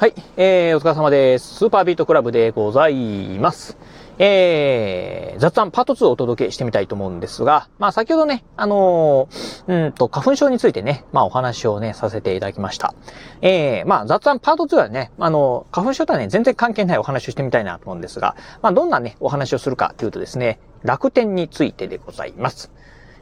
はい、えー、お疲れ様です。スーパービートクラブでございます。えー、雑談パート2をお届けしてみたいと思うんですが、まあ先ほどね、あのー、うんと、花粉症についてね、まあお話をね、させていただきました。えー、まあ雑談パート2はね、あの、花粉症とはね、全然関係ないお話をしてみたいなと思うんですが、まあどんなね、お話をするかというとですね、楽天についてでございます。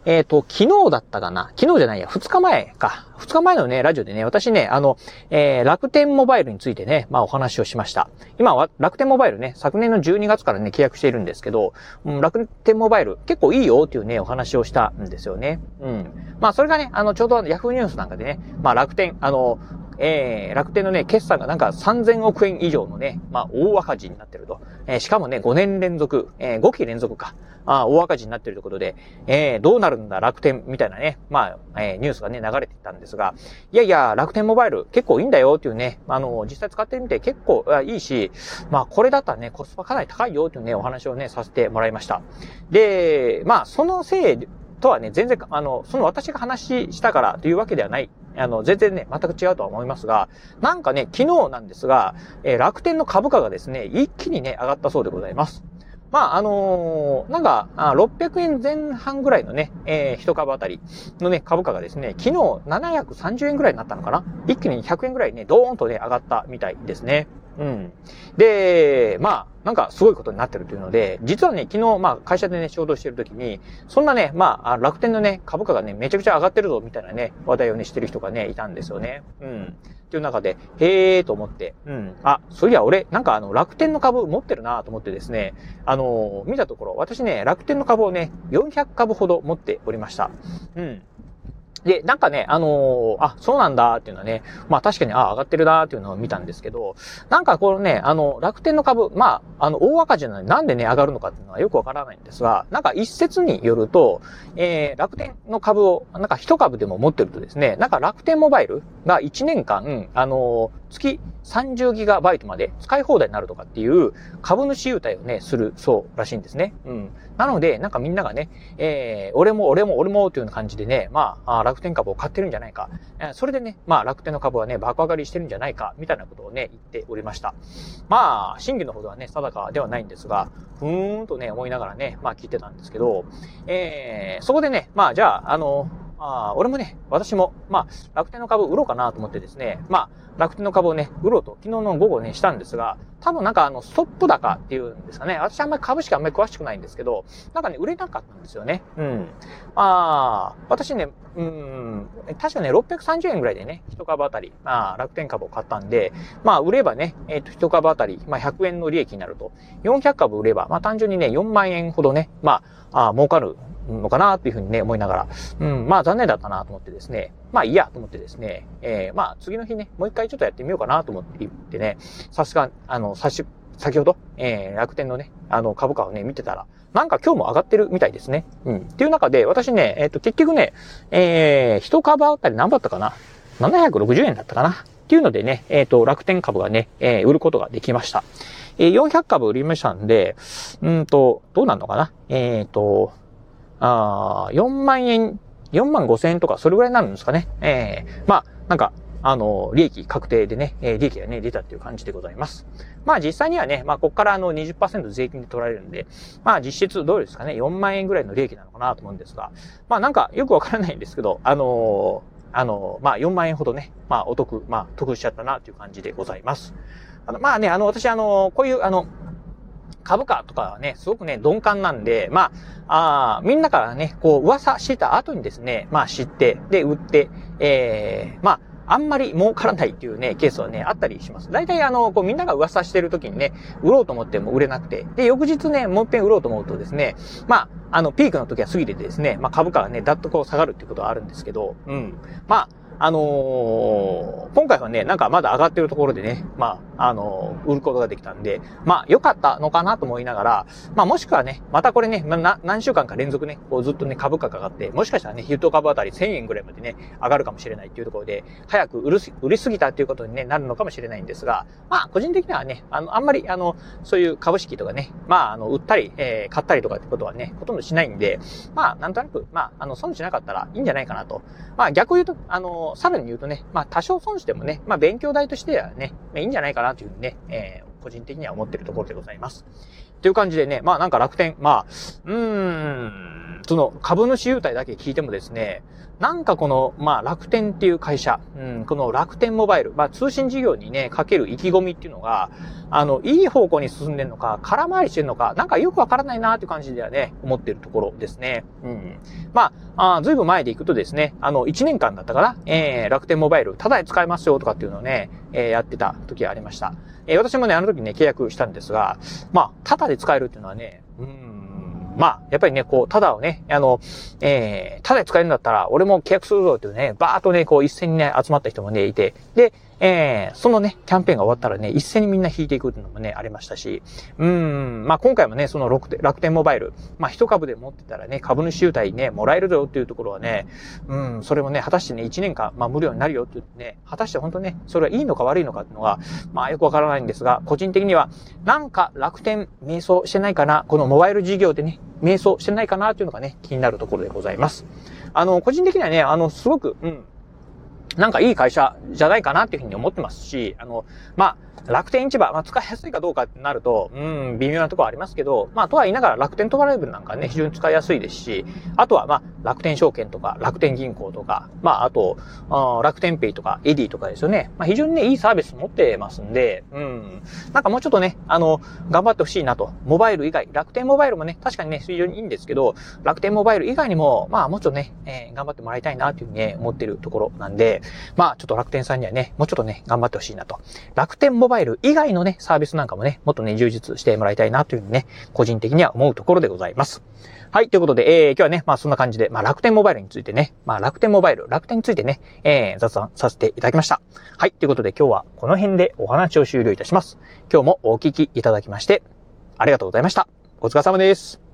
えっ、ー、と、昨日だったかな？昨日じゃないや、2日前か。2日前のね、ラジオでね、私ね、あの、えー、楽天モバイルについてね、まあお話をしました。今は楽天モバイルね、昨年の12月からね、契約しているんですけど、うん、楽天モバイル結構いいよっていうね、お話をしたんですよね。うん。まあそれがね、あの、ちょうどヤフーニュースなんかでね、まあ楽天、あの、えー、楽天のね、決算がなんか3000億円以上のね、まあ、大赤字になってると。えー、しかもね、5年連続、えー、5期連続か、あ大赤字になってるということで、えー、どうなるんだ楽天みたいなね、まあ、えー、ニュースがね、流れてたんですが、いやいや、楽天モバイル結構いいんだよっていうね、あの、実際使ってみて結構いいし、まあ、これだったらね、コスパかなり高いよっていうね、お話をね、させてもらいました。で、まあ、そのせいとはね、全然、あの、その私が話したからというわけではない。あの、全然ね、全く違うとは思いますが、なんかね、昨日なんですが、えー、楽天の株価がですね、一気にね、上がったそうでございます。まあ、あのー、なんか、600円前半ぐらいのね、えー、一株あたりのね、株価がですね、昨日730円ぐらいになったのかな？一気に100円ぐらいね、ドーンとね、上がったみたいですね。うん。で、まあ、なんかすごいことになってるというので、実はね、昨日、まあ、会社でね、仕事してる時に、そんなね、まあ、楽天のね、株価がね、めちゃくちゃ上がってるぞ、みたいなね、話題をね、してる人がね、いたんですよね。うん。っていう中で、へえーと思って、うん。あ、そういや、俺、なんかあの、楽天の株持ってるなと思ってですね、あのー、見たところ、私ね、楽天の株をね、400株ほど持っておりました。うん。で、なんかね、あのー、あ、そうなんだっていうのはね、まあ確かに、あ、上がってるなっていうのを見たんですけど、なんかこのね、あの、楽天の株、まあ、あの、大赤字なのになんでね、上がるのかっていうのはよくわからないんですが、なんか一説によると、えー、楽天の株を、なんか一株でも持ってるとですね、なんか楽天モバイルが1年間、あの、月30ギガバイトまで使い放題になるとかっていう株主優待をね、するそうらしいんですね。うん。なので、なんかみんながね、えー、俺も俺も俺もというような感じでね、まあ、楽天株を買ってるんじゃないか。それでね、まあ楽天の株はね、爆上がりしてるんじゃないか、みたいなことをね、言っておりました。まあ、真偽のほどはね、定かではないんですが、ふーんとね、思いながらね、まあ聞いてたんですけど、えー、そこでね、まあじゃあ、あの、あ俺もね、私も、まあ、楽天の株売ろうかなと思ってですね、まあ、楽天の株をね、売ろうと、昨日の午後ね、したんですが、多分なんかあの、ストップ高っていうんですかね。私あんまり株式あんまり詳しくないんですけど、なんかね、売れなかったんですよね。うん。まあ、私ね、うん、確かね、630円ぐらいでね、一株あたり、まあ、楽天株を買ったんで、まあ、売ればね、えっ、ー、と、一株あたり、まあ、100円の利益になると。400株売れば、まあ、単純にね、4万円ほどね、まあ、あ儲かるのかなっていうふうにね、思いながら、うん、まあ残念だったなと思ってですね、まあいいやと思ってですね、えー、まあ次の日ね、もう一回ちょっとやってみようかなと思って言ってね、さすが、あの、さし、先ほど、えー、楽天のね、あの、株価をね、見てたら、なんか今日も上がってるみたいですね。うん。っていう中で、私ね、えっ、ー、と、結局ね、えー、一株あたり何だったかな ?760 円だったかなっていうのでね、えっ、ー、と、楽天株がね、えー、売ることができました。えー、400株売りましたんで、うんと、どうなんのかなえっ、ー、と、あ4万円、4万5千円とかそれぐらいになるんですかね。ええー、まあ、なんか、あの、利益確定でね、えー利益がね、出たっていう感じでございます。まあ実際にはね、まあここからあの20%税金で取られるんで、まあ実質どうですかね、4万円ぐらいの利益なのかなと思うんですが、まあなんかよくわからないんですけど、あのー、あのー、まあ4万円ほどね、まあお得、まあ得しちゃったなという感じでございます。あの、まあね、あの私あのこういう、あの、株価とかはね、すごくね、鈍感なんで、まあ、あみんなからね、こう、噂してた後にですね、まあ知って、で、売って、ええー、まあ、あんまり儲からないっていうね、ケースはね、あったりします。大体あの、こうみんなが噂してる時にね、売ろうと思っても売れなくて、で、翌日ね、もう一遍売ろうと思うとですね、まあ、あの、ピークの時は過ぎてですね、まあ株価がね、だっとこう下がるっていうことはあるんですけど、うん。まああ、のー、今回はね、なんかまだ上がってるところでね、まあ、あのー、売ることができたんで、まあ、良かったのかなと思いながら、まあ、もしくはね、またこれね、な、何週間か連続ね、こうずっとね、株価が上がって、もしかしたらね、ヒット株あたり1000円ぐらいまでね、上がるかもしれないっていうところで、早く売る、売りすぎたっていうことに、ね、なるのかもしれないんですが、まあ、個人的にはね、あの、あんまり、あの、そういう株式とかね、まあ、あの、売ったり、えー、買ったりとかってことはね、ほとんどしないんで、まあ、なんとなく、まあ、あの、損しなかったらいいんじゃないかなと。まあ、逆を言うと、あの、さらに言うとね、まあ、多少損してもね、まあ、勉強代としてはね、まあ、いいんじゃないかなというふうにね、えー、個人的には思っているところでございます。という感じでね、まあなんか楽天、まあ、うーん、その株主優待だけ聞いてもですね、なんかこの、まあ楽天っていう会社、うん、この楽天モバイル、まあ通信事業にね、かける意気込みっていうのが、あの、いい方向に進んでるのか、空回りしてるのか、なんかよくわからないなーっていう感じではね、思ってるところですね。うん。まあ、あずいぶん前で行くとですね、あの、1年間だったかな、えー、楽天モバイル、ただで使えますよとかっていうのをね、えー、やってた時がありました。えー、私もね、あの時ね、契約したんですが、まあ、ただで使えるっていうのはね、うん、まあ、やっぱりね、こう、ただをね、あの、えー、ただで使えるんだったら、俺も契約するぞっていうね、バーっとね、こう、一斉にね、集まった人もね、いて、で、えー、そのね、キャンペーンが終わったらね、一斉にみんな引いていくっていうのもね、ありましたし、うん、まあ今回もね、その楽天モバイル、まあ一株で持ってたらね、株主優待ね、もらえるぞっていうところはね、うん、それもね、果たしてね、1年間、まあ無料になるよって言ってね、果たして本当ね、それはいいのか悪いのかっていうのが、まあよくわからないんですが、個人的には、なんか楽天迷走してないかな、このモバイル事業でね、迷走してないかなっていうのがね、気になるところでございます。あの、個人的にはね、あの、すごく、うん、なんかいい会社じゃないかなっていうふうに思ってますし、あの、まあ、楽天市場、まあ、使いやすいかどうかってなると、うん、微妙なところありますけど、まあ、とは言いながら楽天トライブなんかね、非常に使いやすいですし、あとは、まあ、楽天証券とか、楽天銀行とか、まあ、あと、あ楽天ペイとか、エディとかですよね。まあ、非常にね、いいサービス持ってますんで、うん、なんかもうちょっとね、あの、頑張ってほしいなと。モバイル以外、楽天モバイルもね、確かにね、非常にいいんですけど、楽天モバイル以外にも、まあ、もうちょっとね、えー、頑張ってもらいたいなというふうにね、思ってるところなんで、まあ、ちょっと楽天さんにはね、もうちょっとね、頑張ってほしいなと。楽天モバイル以外のね、サービスなんかもね、もっとね、充実してもらいたいなというふうにね、個人的には思うところでございます。はい、ということで、えー、今日はね、まあそんな感じで、まあ楽天モバイルについてね、まあ楽天モバイル、楽天についてね、えー、雑談させていただきました。はい、ということで今日はこの辺でお話を終了いたします。今日もお聞きいただきまして、ありがとうございました。お疲れ様です。